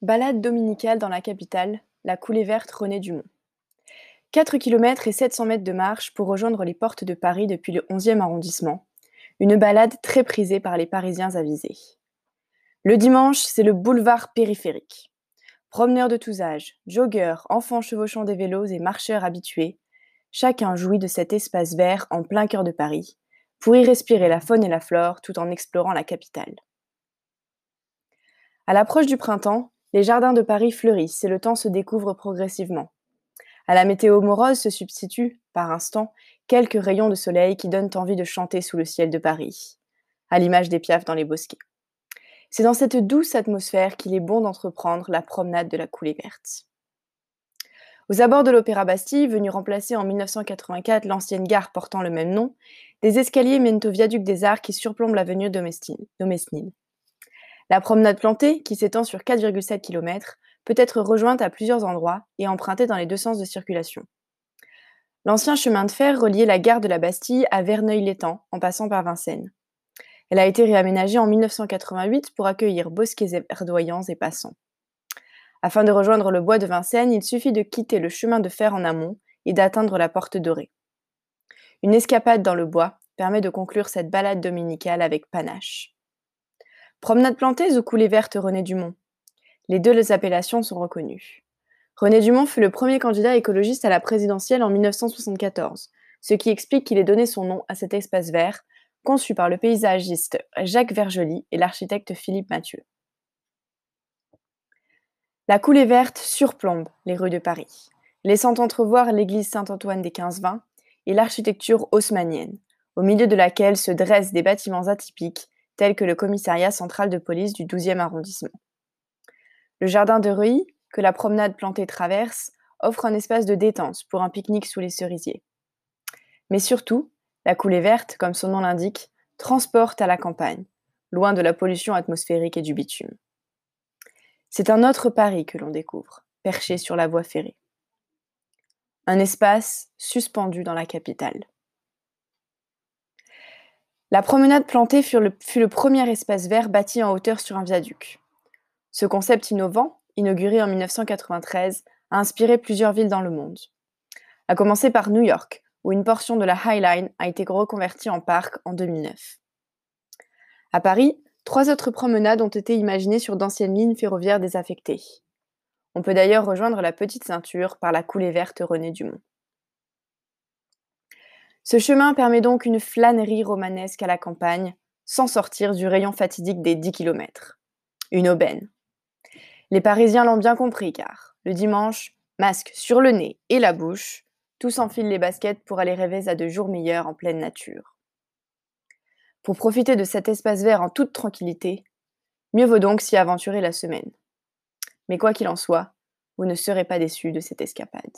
Balade dominicale dans la capitale, la coulée verte René Dumont. 4 km et 700 mètres de marche pour rejoindre les portes de Paris depuis le 11e arrondissement. Une balade très prisée par les Parisiens avisés. Le dimanche, c'est le boulevard périphérique. Promeneurs de tous âges, joggeurs, enfants chevauchant des vélos et marcheurs habitués, chacun jouit de cet espace vert en plein cœur de Paris, pour y respirer la faune et la flore tout en explorant la capitale. À l'approche du printemps, les jardins de Paris fleurissent et le temps se découvre progressivement. À la météo morose se substituent, par instant, quelques rayons de soleil qui donnent envie de chanter sous le ciel de Paris, à l'image des piafs dans les bosquets. C'est dans cette douce atmosphère qu'il est bon d'entreprendre la promenade de la coulée verte. Aux abords de l'Opéra Bastille, venu remplacer en 1984 l'ancienne gare portant le même nom, des escaliers mènent au viaduc des Arts qui surplombe l'avenue de Mesnil. La promenade plantée, qui s'étend sur 4,7 km, peut être rejointe à plusieurs endroits et empruntée dans les deux sens de circulation. L'ancien chemin de fer reliait la gare de la Bastille à Verneuil-l'Étang en passant par Vincennes. Elle a été réaménagée en 1988 pour accueillir bosquets verdoyants et passants. Afin de rejoindre le bois de Vincennes, il suffit de quitter le chemin de fer en amont et d'atteindre la porte dorée. Une escapade dans le bois permet de conclure cette balade dominicale avec panache. Promenade plantée ou coulée verte René Dumont? Les deux appellations sont reconnues. René Dumont fut le premier candidat écologiste à la présidentielle en 1974, ce qui explique qu'il ait donné son nom à cet espace vert, conçu par le paysagiste Jacques Vergely et l'architecte Philippe Mathieu. La coulée verte surplombe les rues de Paris, laissant entrevoir l'église Saint-Antoine des 15-20 et l'architecture haussmannienne, au milieu de laquelle se dressent des bâtiments atypiques tels que le commissariat central de police du 12e arrondissement. Le jardin de Reuilly, que la promenade plantée traverse, offre un espace de détente pour un pique-nique sous les cerisiers. Mais surtout, la coulée verte, comme son nom l'indique, transporte à la campagne, loin de la pollution atmosphérique et du bitume. C'est un autre Paris que l'on découvre, perché sur la voie ferrée. Un espace suspendu dans la capitale. La promenade plantée fut le, premier espace vert bâti en hauteur sur un viaduc. Ce concept innovant, inauguré en 1993, a inspiré plusieurs villes dans le monde. À commencer par New York, où une portion de la High Line a été reconvertie en parc en 2009. À Paris, Trois autres promenades ont été imaginées sur d'anciennes lignes ferroviaires désaffectées. On peut d'ailleurs rejoindre la petite ceinture par la coulée verte René Dumont. Ce chemin permet donc une flânerie romanesque à la campagne, sans sortir du rayon fatidique des 10 km. Une aubaine. Les Parisiens l'ont bien compris car, le dimanche, masque sur le nez et la bouche, tous enfilent les baskets pour aller rêver à de jours meilleurs en pleine nature. Pour profiter de cet espace vert en toute tranquillité, mieux vaut donc s'y aventurer la semaine. Mais quoi qu'il en soit, vous ne serez pas déçus de cette escapade.